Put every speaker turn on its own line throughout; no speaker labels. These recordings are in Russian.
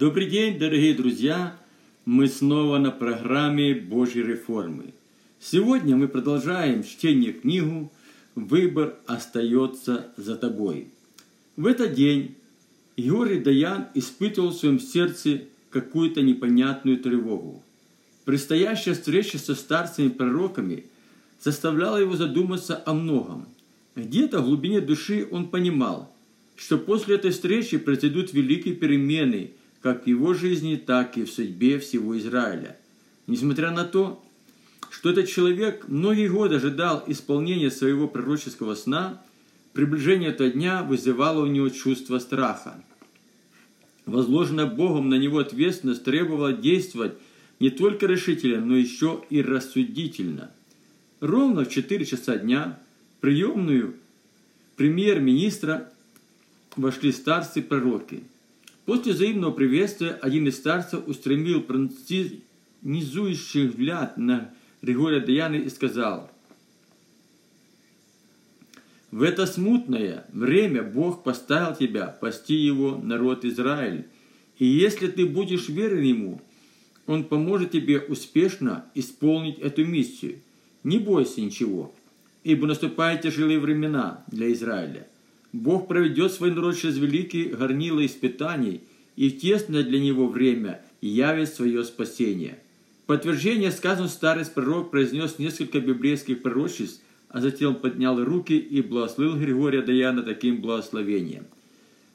Добрый день, дорогие друзья! Мы снова на программе Божьей реформы. Сегодня мы продолжаем чтение книгу «Выбор остается за тобой». В этот день Георгий Даян испытывал в своем сердце какую-то непонятную тревогу. Предстоящая встреча со старцами пророками заставляла его задуматься о многом. Где-то в глубине души он понимал, что после этой встречи произойдут великие перемены как в его жизни, так и в судьбе всего Израиля. Несмотря на то, что этот человек многие годы ожидал исполнения своего пророческого сна, приближение этого дня вызывало у него чувство страха. Возложенная Богом на него ответственность требовала действовать не только решительно, но еще и рассудительно. Ровно в 4 часа дня приемную премьер-министра вошли старцы-пророки – После взаимного приветствия один из старцев устремил пронизующий взгляд на Григория Даяна и сказал, «В это смутное время Бог поставил тебя пасти его народ Израиль, и если ты будешь верен ему, он поможет тебе успешно исполнить эту миссию. Не бойся ничего, ибо наступают тяжелые времена для Израиля. Бог проведет свой народ через великие горнила испытаний и в тесное для него время явит свое спасение. Подтверждение сказанного старый пророк произнес несколько библейских пророчеств, а затем поднял руки и благословил Григория Даяна таким благословением.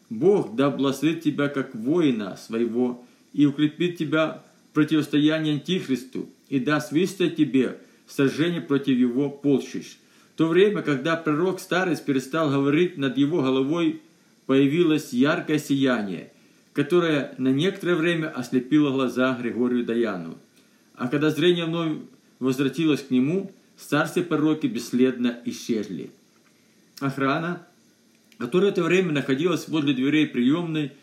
Бог да благословит тебя как воина своего и укрепит тебя в противостоянии Антихристу и даст выстоять тебе сражение против его полчищ. То время, когда пророк старец перестал говорить, над его головой появилось яркое сияние, которое на некоторое время ослепило глаза Григорию Даяну. А когда зрение вновь возвратилось к нему, старцы пророки бесследно исчезли. Охрана, которая в это время находилась возле дверей приемной,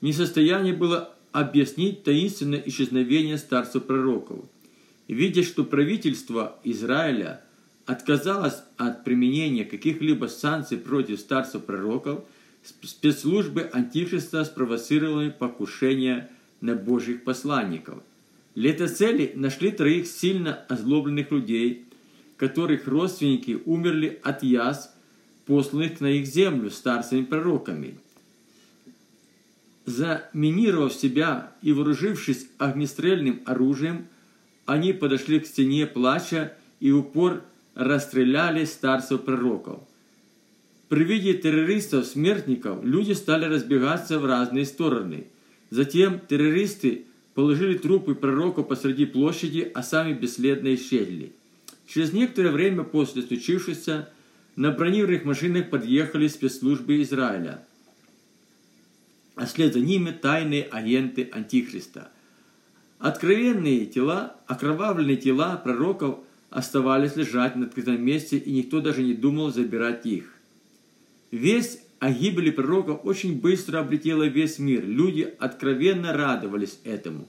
не в состоянии было объяснить таинственное исчезновение старцев пророков. Видя, что правительство Израиля – отказалась от применения каких-либо санкций против старцев пророков, спецслужбы Антихриста спровоцировали покушение на Божьих посланников. Для этой цели нашли троих сильно озлобленных людей, которых родственники умерли от яз, посланных на их землю старцами пророками. Заминировав себя и вооружившись огнестрельным оружием, они подошли к стене плача и упор расстреляли старцев пророков. При виде террористов-смертников люди стали разбегаться в разные стороны. Затем террористы положили трупы пророков посреди площади, а сами бесследно исчезли. Через некоторое время после случившегося на бронированных машинах подъехали спецслужбы Израиля, а след за ними тайные агенты Антихриста. Откровенные тела, окровавленные тела пророков оставались лежать на открытом месте, и никто даже не думал забирать их. Весть о гибели пророков очень быстро облетела весь мир. Люди откровенно радовались этому.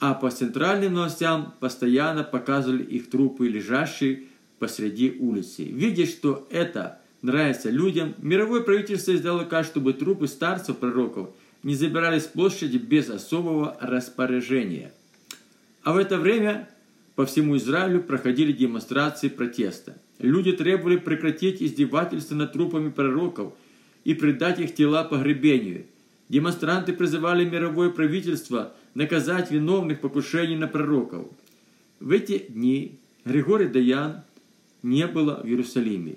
А по центральным новостям постоянно показывали их трупы, лежащие посреди улицы. Видя, что это нравится людям, мировое правительство сделало так, чтобы трупы старцев пророков не забирались с площади без особого распоряжения. А в это время по всему Израилю проходили демонстрации протеста. Люди требовали прекратить издевательства над трупами пророков и предать их тела погребению. Демонстранты призывали мировое правительство наказать виновных покушений на пророков. В эти дни Григорий Даян не было в Иерусалиме.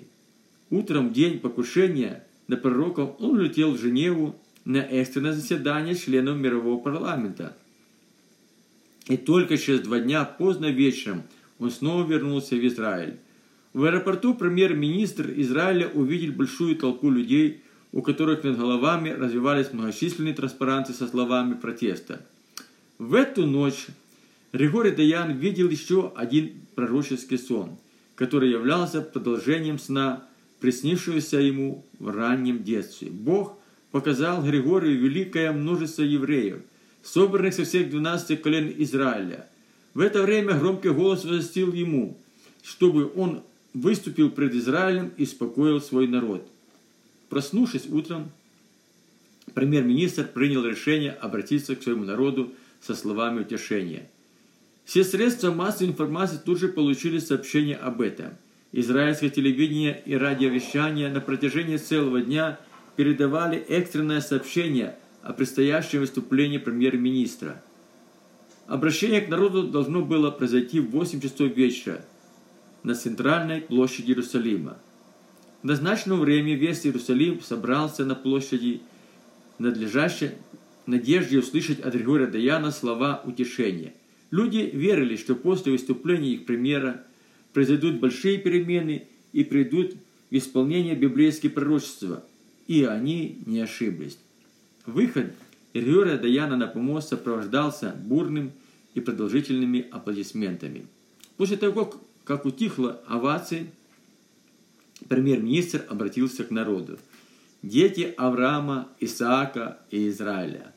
Утром в день покушения на пророков он улетел в Женеву на экстренное заседание членов мирового парламента – и только через два дня, поздно вечером, он снова вернулся в Израиль. В аэропорту премьер-министр Израиля увидел большую толпу людей, у которых над головами развивались многочисленные транспаранты со словами протеста. В эту ночь Григорий Даян видел еще один пророческий сон, который являлся продолжением сна, приснившегося ему в раннем детстве. Бог показал Григорию великое множество евреев – собранных со всех двенадцати колен Израиля. В это время громкий голос возвестил ему, чтобы он выступил пред Израилем и успокоил свой народ. Проснувшись утром, премьер-министр принял решение обратиться к своему народу со словами утешения. Все средства массовой информации тут же получили сообщение об этом. Израильское телевидение и радиовещание на протяжении целого дня передавали экстренное сообщение о предстоящем выступлении премьер-министра. Обращение к народу должно было произойти в 8 часов вечера на центральной площади Иерусалима. В назначенное время весь Иерусалим собрался на площади, надлежащей надежде услышать от Григория Даяна слова утешения. Люди верили, что после выступления их премьера произойдут большие перемены и придут в исполнение библейские пророчества, и они не ошиблись. Выход Григория Даяна на помост сопровождался бурным и продолжительными аплодисментами. После того, как утихла овации, премьер-министр обратился к народу. «Дети Авраама, Исаака и Израиля,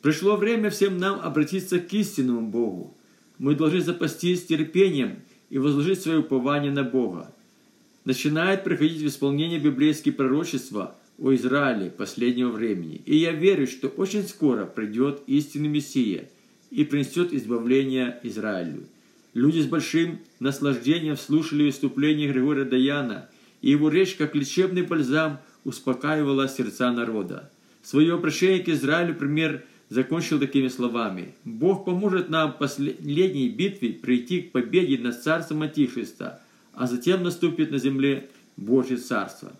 пришло время всем нам обратиться к истинному Богу. Мы должны запастись терпением и возложить свое упование на Бога. Начинает приходить в исполнение библейские пророчества о Израиле последнего времени. И я верю, что очень скоро придет истинный Мессия и принесет избавление Израилю. Люди с большим наслаждением слушали выступление Григория Даяна – и его речь, как лечебный бальзам, успокаивала сердца народа. Свое обращение к Израилю пример закончил такими словами. «Бог поможет нам в последней битве прийти к победе над царством Антихриста, а затем наступит на земле Божье царство».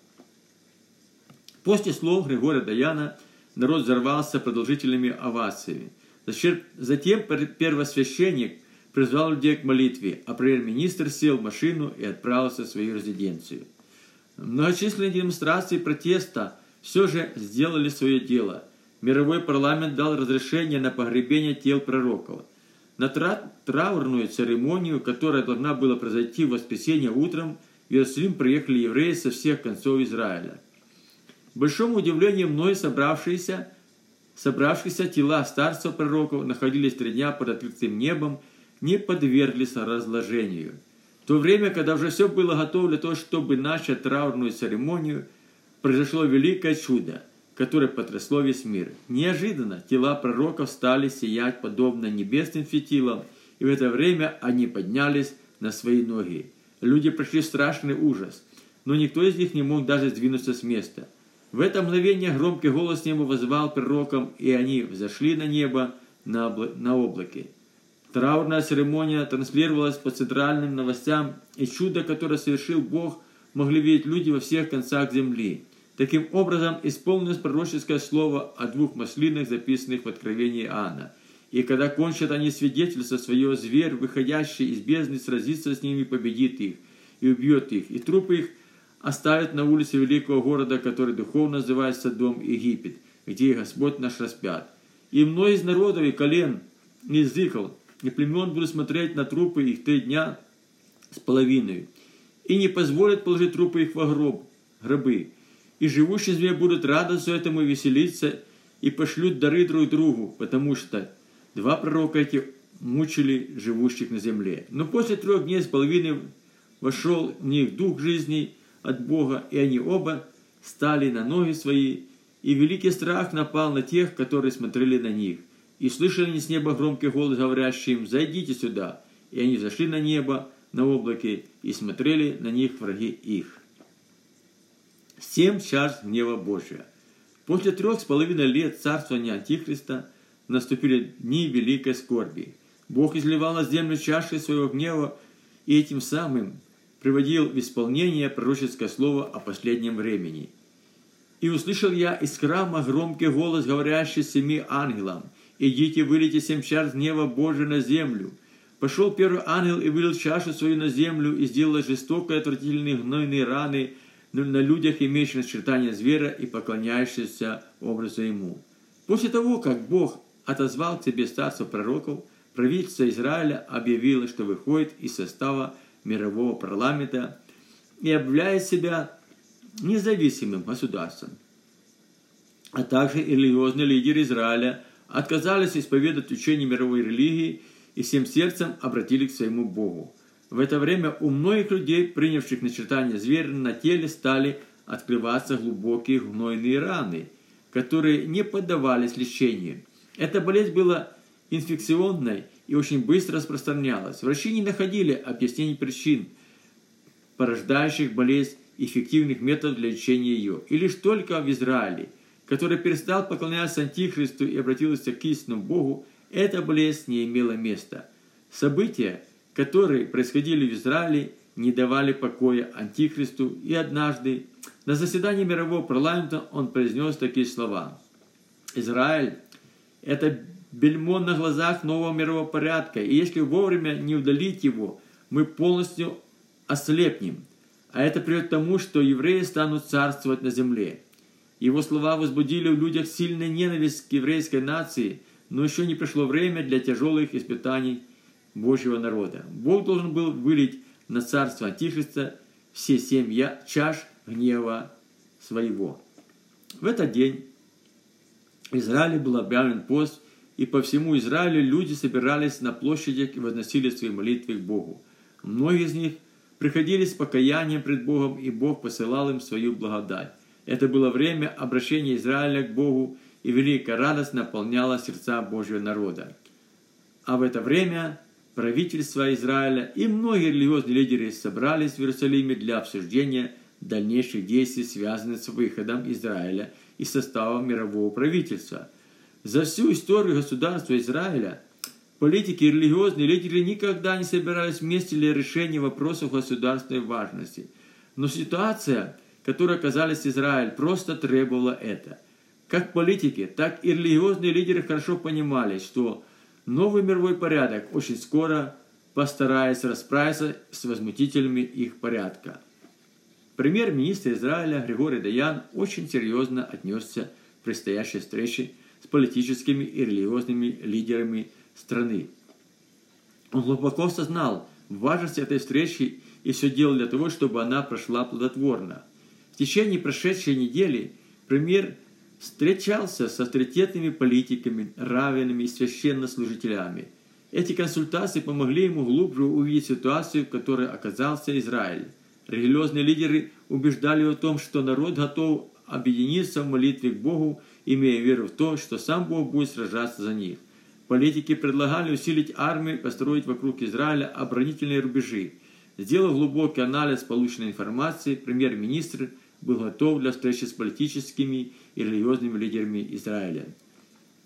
После слов Григория Даяна народ взорвался продолжительными овациями. Затем первосвященник призвал людей к молитве, а премьер-министр сел в машину и отправился в свою резиденцию. Многочисленные демонстрации протеста все же сделали свое дело. Мировой парламент дал разрешение на погребение тел пророков. На траурную церемонию, которая должна была произойти в воскресенье утром, в Иерусалим приехали евреи со всех концов Израиля. Большому удивлению многие собравшиеся, собравшиеся тела старцев пророков находились три дня под открытым небом, не подверглись разложению – то время, когда уже все было готово для того, чтобы начать траурную церемонию, произошло великое чудо, которое потрясло весь мир. Неожиданно тела пророков стали сиять подобно небесным фитилам, и в это время они поднялись на свои ноги. Люди прошли страшный ужас, но никто из них не мог даже сдвинуться с места. В это мгновение громкий голос неба возвал пророкам, и они взошли на небо на, облаке. Траурная церемония транслировалась по центральным новостям, и чудо, которое совершил Бог, могли видеть люди во всех концах земли. Таким образом, исполнилось пророческое слово о двух маслинах, записанных в Откровении Иоанна. И когда кончат они свидетельство свое, зверь, выходящий из бездны, сразится с ними, победит их и убьет их. И трупы их оставят на улице великого города, который духовно называется Дом Египет, где Господь наш распят. И многие из народов и колен, и языков, и племен будут смотреть на трупы их три дня с половиной, и не позволят положить трупы их во гроб, гробы. И живущие зверь будут радоваться этому и веселиться, и пошлют дары друг другу, потому что два пророка эти мучили живущих на земле. Но после трех дней с половиной вошел в них дух жизни от Бога, и они оба стали на ноги свои, и великий страх напал на тех, которые смотрели на них. И слышали они с неба громкий голос, говорящий им, «Зайдите сюда!» И они зашли на небо, на облаке, и смотрели на них враги их. Семь час гнева Божия. После трех с половиной лет царствования Антихриста наступили дни великой скорби. Бог изливал на землю чаши своего гнева и этим самым приводил в исполнение пророческое слово о последнем времени. «И услышал я из храма громкий голос, говорящий семи ангелам – «Идите, вылейте семь чаш гнева Божия на землю». Пошел первый ангел и вылил чашу свою на землю и сделал жестокие отвратительные гнойные раны на людях, имеющих начертания зверя и поклоняющихся образу ему. После того, как Бог отозвал к себе старцев пророков, правительство Израиля объявило, что выходит из состава мирового парламента и объявляет себя независимым государством. А также религиозный лидер Израиля отказались исповедать учение мировой религии и всем сердцем обратились к своему Богу. В это время у многих людей, принявших начертание зверя на теле, стали открываться глубокие гнойные раны. которые не поддавались лечению. Эта болезнь была инфекционной и очень быстро распространялась. Врачи не находили объяснений причин, порождающих болезнь эффективных методов для лечения ее. И лишь только в Израиле, который перестал поклоняться Антихристу и обратился к истинному Богу, эта болезнь не имела места. События, которые происходили в Израиле, не давали покоя Антихристу, и однажды на заседании мирового парламента он произнес такие слова. «Израиль – это бельмо на глазах нового мирового порядка, и если вовремя не удалить его, мы полностью ослепнем. А это приведет к тому, что евреи станут царствовать на земле. Его слова возбудили в людях сильную ненависть к еврейской нации, но еще не пришло время для тяжелых испытаний Божьего народа. Бог должен был вылить на царство Антихриста все семь чаш гнева своего. В этот день в Израиле был объявлен пост, и по всему Израилю люди собирались на площадях и возносили свои молитвы к Богу. Многие из них приходили с покаянием пред Богом, и Бог посылал им свою благодать. Это было время обращения Израиля к Богу, и великая радость наполняла сердца Божьего народа. А в это время правительство Израиля и многие религиозные лидеры собрались в Иерусалиме для обсуждения дальнейших действий, связанных с выходом Израиля из состава мирового правительства. За всю историю государства Израиля политики и религиозные лидеры никогда не собирались вместе для решения вопросов государственной важности. Но ситуация, в которой оказались Израиль, просто требовала это. Как политики, так и религиозные лидеры хорошо понимали, что новый мировой порядок очень скоро постарается расправиться с возмутителями их порядка. Премьер-министр Израиля Григорий Даян очень серьезно отнесся к предстоящей встрече с политическими и религиозными лидерами страны. Он глубоко осознал важность этой встречи и все делал для того, чтобы она прошла плодотворно. В течение прошедшей недели премьер встречался с авторитетными политиками, равенными и священнослужителями. Эти консультации помогли ему глубже увидеть ситуацию, в которой оказался Израиль. Религиозные лидеры убеждали его в том, что народ готов объединиться в молитве к Богу, имея веру в то, что сам Бог будет сражаться за них. Политики предлагали усилить армию и построить вокруг Израиля оборонительные рубежи. Сделав глубокий анализ полученной информации, премьер-министр был готов для встречи с политическими и религиозными лидерами Израиля.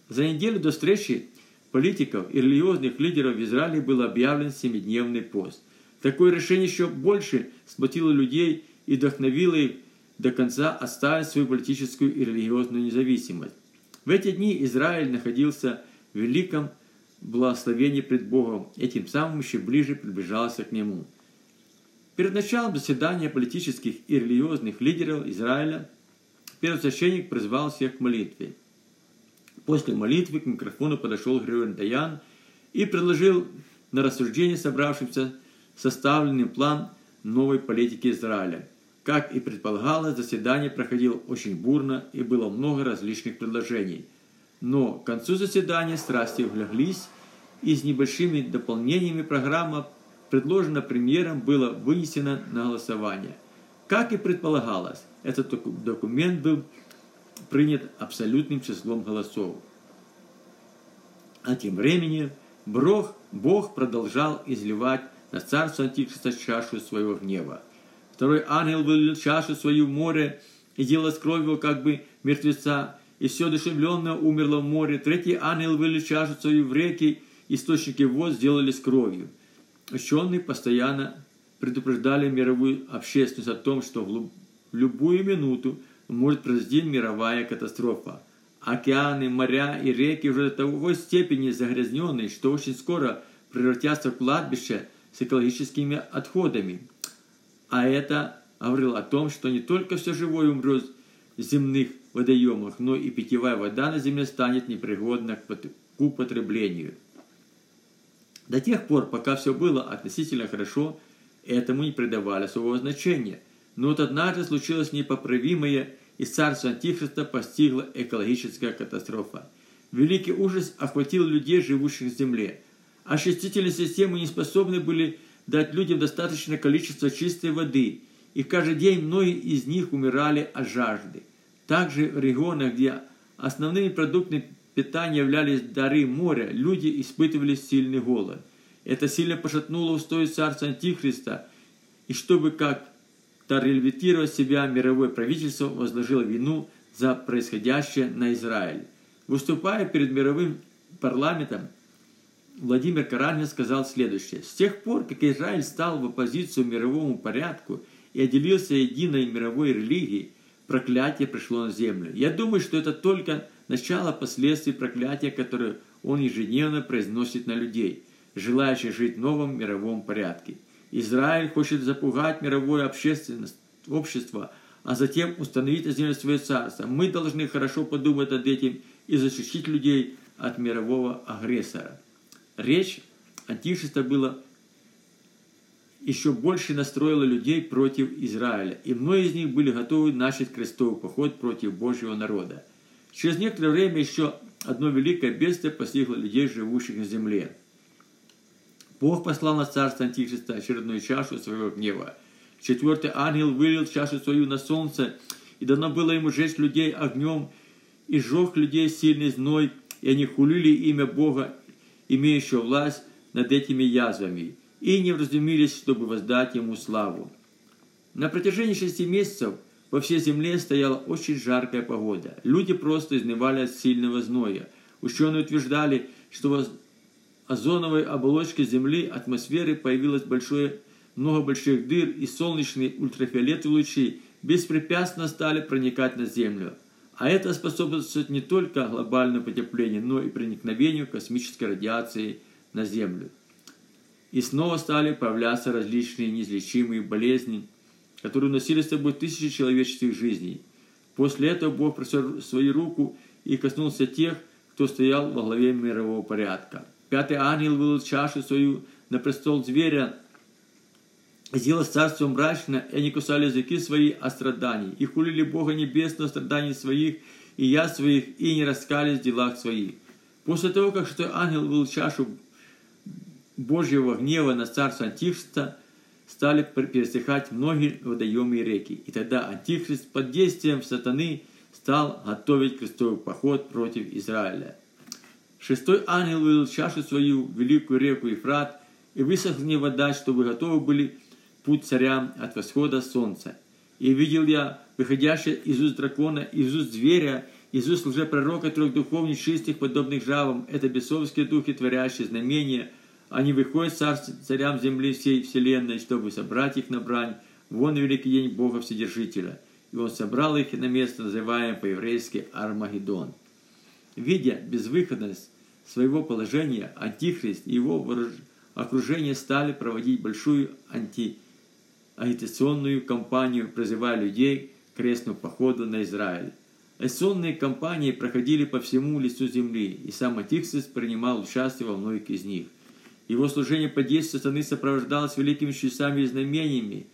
За неделю до встречи политиков и религиозных лидеров в Израиле был объявлен семидневный пост. Такое решение еще больше сплотило людей и вдохновило их до конца оставить свою политическую и религиозную независимость. В эти дни Израиль находился в великом благословении пред Богом, и тем самым еще ближе приближался к Нему. Перед началом заседания политических и религиозных лидеров Израиля первосвященник призвал всех к молитве. После молитвы к микрофону подошел Григорий Даян и предложил на рассуждение собравшимся составленный план новой политики Израиля. Как и предполагалось, заседание проходило очень бурно и было много различных предложений. Но к концу заседания страсти улеглись, и с небольшими дополнениями программа предложено премьером, было вынесено на голосование. Как и предполагалось, этот документ был принят абсолютным числом голосов. А тем временем Бог, Бог продолжал изливать на царство Антихриста чашу своего гнева. Второй ангел вылил чашу свою в море и делал с кровью как бы мертвеца, и все душевленное умерло в море. Третий ангел вылил чашу свою в реки, источники вод сделали с кровью. Ученые постоянно предупреждали мировую общественность о том, что в любую минуту может произойти мировая катастрофа. Океаны, моря и реки уже до такой степени загрязненные, что очень скоро превратятся в кладбище с экологическими отходами. А это говорило о том, что не только все живое умрет в земных водоемах, но и питьевая вода на земле станет непригодна к употреблению. До тех пор, пока все было относительно хорошо, этому не придавали особого значения. Но вот однажды случилось непоправимое, и царство Антихриста постигла экологическая катастрофа. Великий ужас охватил людей, живущих в земле. Очистительные системы не способны были дать людям достаточное количество чистой воды, и каждый день многие из них умирали от жажды. Также в регионах, где Основными продуктами питания являлись дары моря, люди испытывали сильный голод. Это сильно пошатнуло устои царства Антихриста, и чтобы как-то реабилитировать себя, мировое правительство возложило вину за происходящее на Израиль. Выступая перед мировым парламентом, Владимир Каранин сказал следующее. С тех пор, как Израиль стал в оппозицию мировому порядку и отделился единой мировой религией, проклятие пришло на землю. Я думаю, что это только начало последствий проклятия, которое он ежедневно произносит на людей, желающих жить в новом мировом порядке. Израиль хочет запугать мировое общественность, общество, а затем установить на земле свое царство. Мы должны хорошо подумать над этим и защитить людей от мирового агрессора. Речь Антихриста была еще больше настроила людей против Израиля, и многие из них были готовы начать крестовый поход против Божьего народа. Через некоторое время еще одно великое бедствие постигло людей, живущих на земле. Бог послал на царство Антихриста очередную чашу своего гнева. Четвертый ангел вылил чашу свою на солнце, и дано было ему жечь людей огнем, и сжег людей сильный зной, и они хулили имя Бога, имеющего власть над этими язвами и не вразумились, чтобы воздать ему славу. На протяжении шести месяцев по всей земле стояла очень жаркая погода. Люди просто изнывали от сильного зноя. Ученые утверждали, что в озоновой оболочке Земли атмосферы появилось большое, много больших дыр, и солнечные ультрафиолетовые лучи беспрепятственно стали проникать на Землю. А это способствует не только глобальному потеплению, но и проникновению космической радиации на Землю и снова стали появляться различные неизлечимые болезни, которые уносили с собой тысячи человеческих жизней. После этого Бог простер свою руку и коснулся тех, кто стоял во главе мирового порядка. Пятый ангел вылил чашу свою на престол зверя, сделал царство мрачно, и они кусали языки свои о страдании, и хулили Бога Небесного страданий своих, и я своих, и не раскались в делах своих. После того, как шестой ангел вылил чашу Божьего гнева на царство Антихриста стали пересыхать многие водоемы и реки. И тогда Антихрист под действием сатаны стал готовить крестовый поход против Израиля. Шестой ангел вывел чашу свою великую реку Ефрат, и высохла вода, чтобы готовы были путь царям от восхода солнца. И видел я, выходящее из уст дракона, из уст зверя, из уст лжепророка трех духов нечистых, подобных жавам, это бесовские духи, творящие знамения – они выходят царям земли всей вселенной, чтобы собрать их на брань. Вон великий день Бога Вседержителя. И он собрал их на место, называемое по-еврейски Армагеддон. Видя безвыходность своего положения, Антихрист и его окружение стали проводить большую антиагитационную кампанию, призывая людей к крестному походу на Израиль. Агитационные кампании проходили по всему лицу земли, и сам Антихрист принимал участие во многих из них – его служение по действию сатаны сопровождалось великими чудесами и знамениями,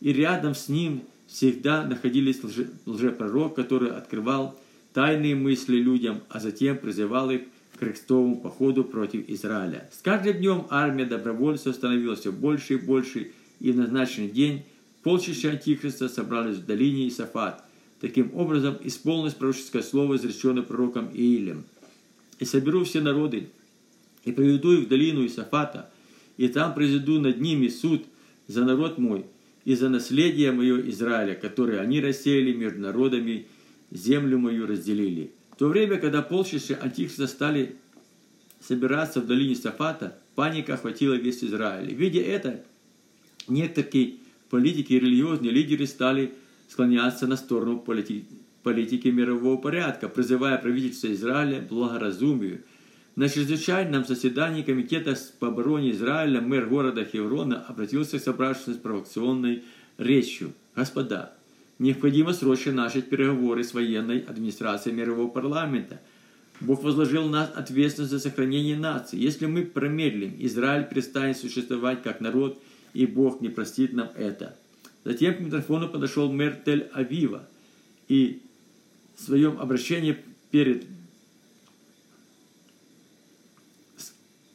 и рядом с ним всегда находились лже, лжепророк, который открывал тайные мысли людям, а затем призывал их к крестовому походу против Израиля. С каждым днем армия добровольцев становилась все больше и больше, и в назначенный день полчища Антихриста собрались в долине Исафат. Таким образом, исполнилось пророческое слово, изреченное пророком Иилем. «И соберу все народы, и приведу их в долину Исафата, и там произведу над ними суд за народ мой и за наследие мое Израиля, которое они рассеяли между народами, землю мою разделили. В то время, когда полчища Антихриста стали собираться в долине Сафата, паника охватила весь Израиль. Видя это, некоторые политики и религиозные лидеры стали склоняться на сторону полити политики мирового порядка, призывая правительство Израиля к благоразумию – на чрезвычайном заседании Комитета по обороне Израиля мэр города Хеврона обратился к собравшимся с провокационной речью. «Господа, необходимо срочно начать переговоры с военной администрацией мирового парламента. Бог возложил на нас ответственность за сохранение нации. Если мы промедлим, Израиль перестанет существовать как народ, и Бог не простит нам это». Затем к микрофону подошел мэр Тель-Авива и в своем обращении перед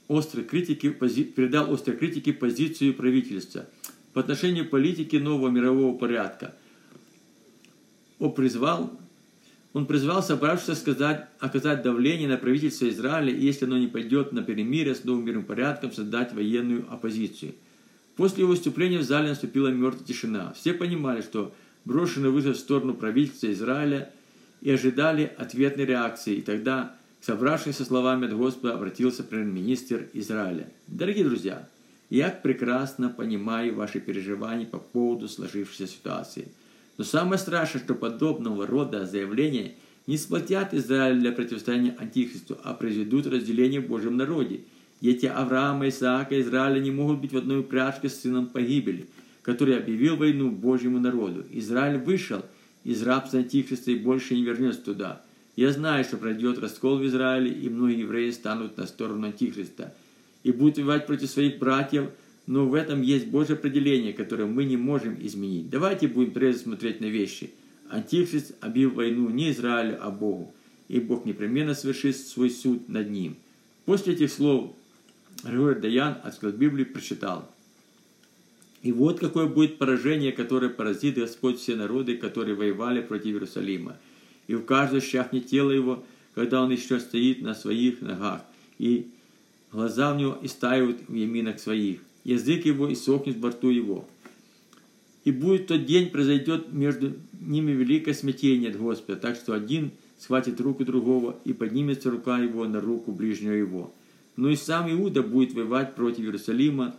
острой критики, передал острой критике позицию правительства по отношению к политике нового мирового порядка. Он призвал Он призвал собравшихся сказать, оказать давление на правительство Израиля, если оно не пойдет на перемирие с новым мирным порядком, создать военную оппозицию. После его выступления в зале наступила мертвая тишина. Все понимали, что брошенный вызов в сторону правительства Израиля и ожидали ответной реакции. И тогда к собравшимся словами от Господа обратился премьер-министр Израиля. Дорогие друзья, я прекрасно понимаю ваши переживания по поводу сложившейся ситуации – но самое страшное, что подобного рода заявления не сплотят Израиль для противостояния Антихристу, а произведут разделение в Божьем народе. Дети Авраама, Исаака Израиля не могут быть в одной упряжке с сыном погибели, который объявил войну Божьему народу. Израиль вышел из рабства Антихриста и больше не вернется туда. Я знаю, что пройдет раскол в Израиле, и многие евреи станут на сторону Антихриста и будут воевать против своих братьев – но в этом есть Божье определение, которое мы не можем изменить. Давайте будем трезво смотреть на вещи. Антихрист объявил войну не Израилю, а Богу, и Бог непременно совершит свой суд над ним. После этих слов Григорий Даян, открыл Библию, прочитал. И вот какое будет поражение, которое поразит Господь все народы, которые воевали против Иерусалима. И в каждой щахне тело его, когда он еще стоит на своих ногах, и глаза в него истаивают в яминах своих язык его и сохнет во рту его. И будет тот день, произойдет между ними великое смятение от Господа, так что один схватит руку другого, и поднимется рука его на руку ближнего его. Но и сам Иуда будет воевать против Иерусалима,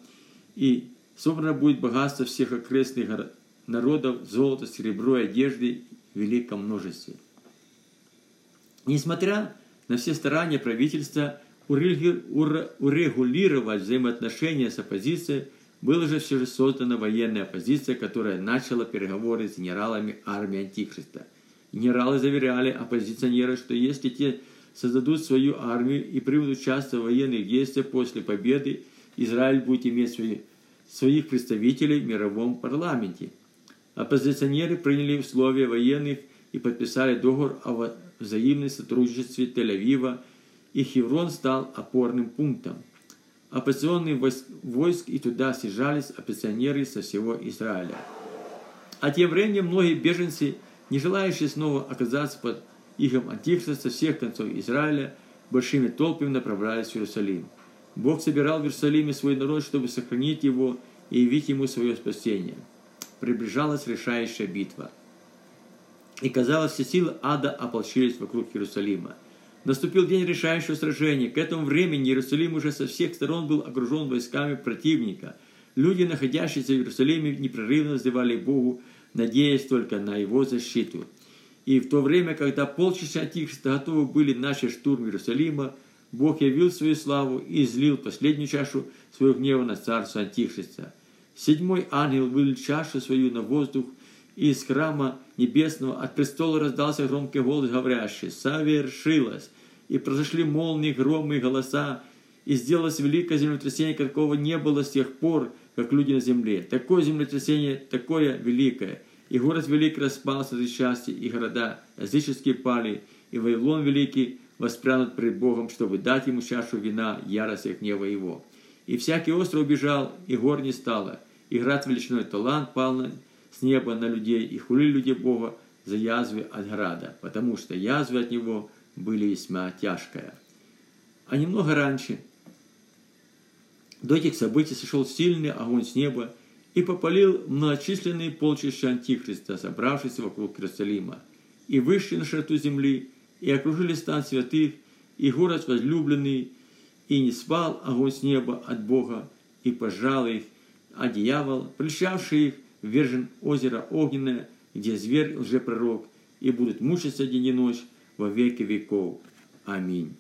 и собрано будет богатство всех окрестных народов, золото, серебро и одежды в великом множестве. Несмотря на все старания правительства, урегулировать взаимоотношения с оппозицией, была же все же создана военная оппозиция, которая начала переговоры с генералами армии Антихриста. Генералы заверяли оппозиционеры, что если те создадут свою армию и примут участие в военных действиях после победы, Израиль будет иметь свои, своих представителей в мировом парламенте. Оппозиционеры приняли условия военных и подписали договор о взаимном сотрудничестве Тель-Авива и Хеврон стал опорным пунктом. Оппозиционные войск и туда съезжались оппозиционеры со всего Израиля. А тем временем многие беженцы, не желающие снова оказаться под ихом антихриста со всех концов Израиля, большими толпами направлялись в Иерусалим. Бог собирал в Иерусалиме свой народ, чтобы сохранить его и явить ему свое спасение. Приближалась решающая битва. И казалось, все силы ада ополчились вокруг Иерусалима – Наступил день решающего сражения. К этому времени Иерусалим уже со всех сторон был окружен войсками противника. Люди, находящиеся в Иерусалиме, непрерывно взывали Богу, надеясь только на его защиту. И в то время, когда полчища Антихриста готовы были начать штурм Иерусалима, Бог явил свою славу и излил последнюю чашу своего гнева на царство Антихриста. Седьмой ангел вылил чашу свою на воздух, и из храма небесного от престола раздался громкий голос, говорящий «Совершилось!» и произошли молнии, громы и голоса, и сделалось великое землетрясение, какого не было с тех пор, как люди на земле. Такое землетрясение, такое великое. И город великий распался за счастье, и города языческие пали, и Вавилон великий воспрянут пред Богом, чтобы дать ему чашу вина, ярости гнева его. И всякий остров убежал, и гор не стало, и град величиной талант пал на, с неба на людей, и хулили люди Бога за язвы от града, потому что язвы от него были весьма тяжкая. А немного раньше до этих событий сошел сильный огонь с неба и попалил многочисленные полчища Антихриста, собравшиеся вокруг Иерусалима, и вышли на широту земли, и окружили стан святых, и город возлюбленный, и не спал огонь с неба от Бога, и пожал их, а дьявол, прельщавший их, вержен озеро огненное, где зверь лжепророк, и будут мучиться день и ночь, во веки веков. Аминь.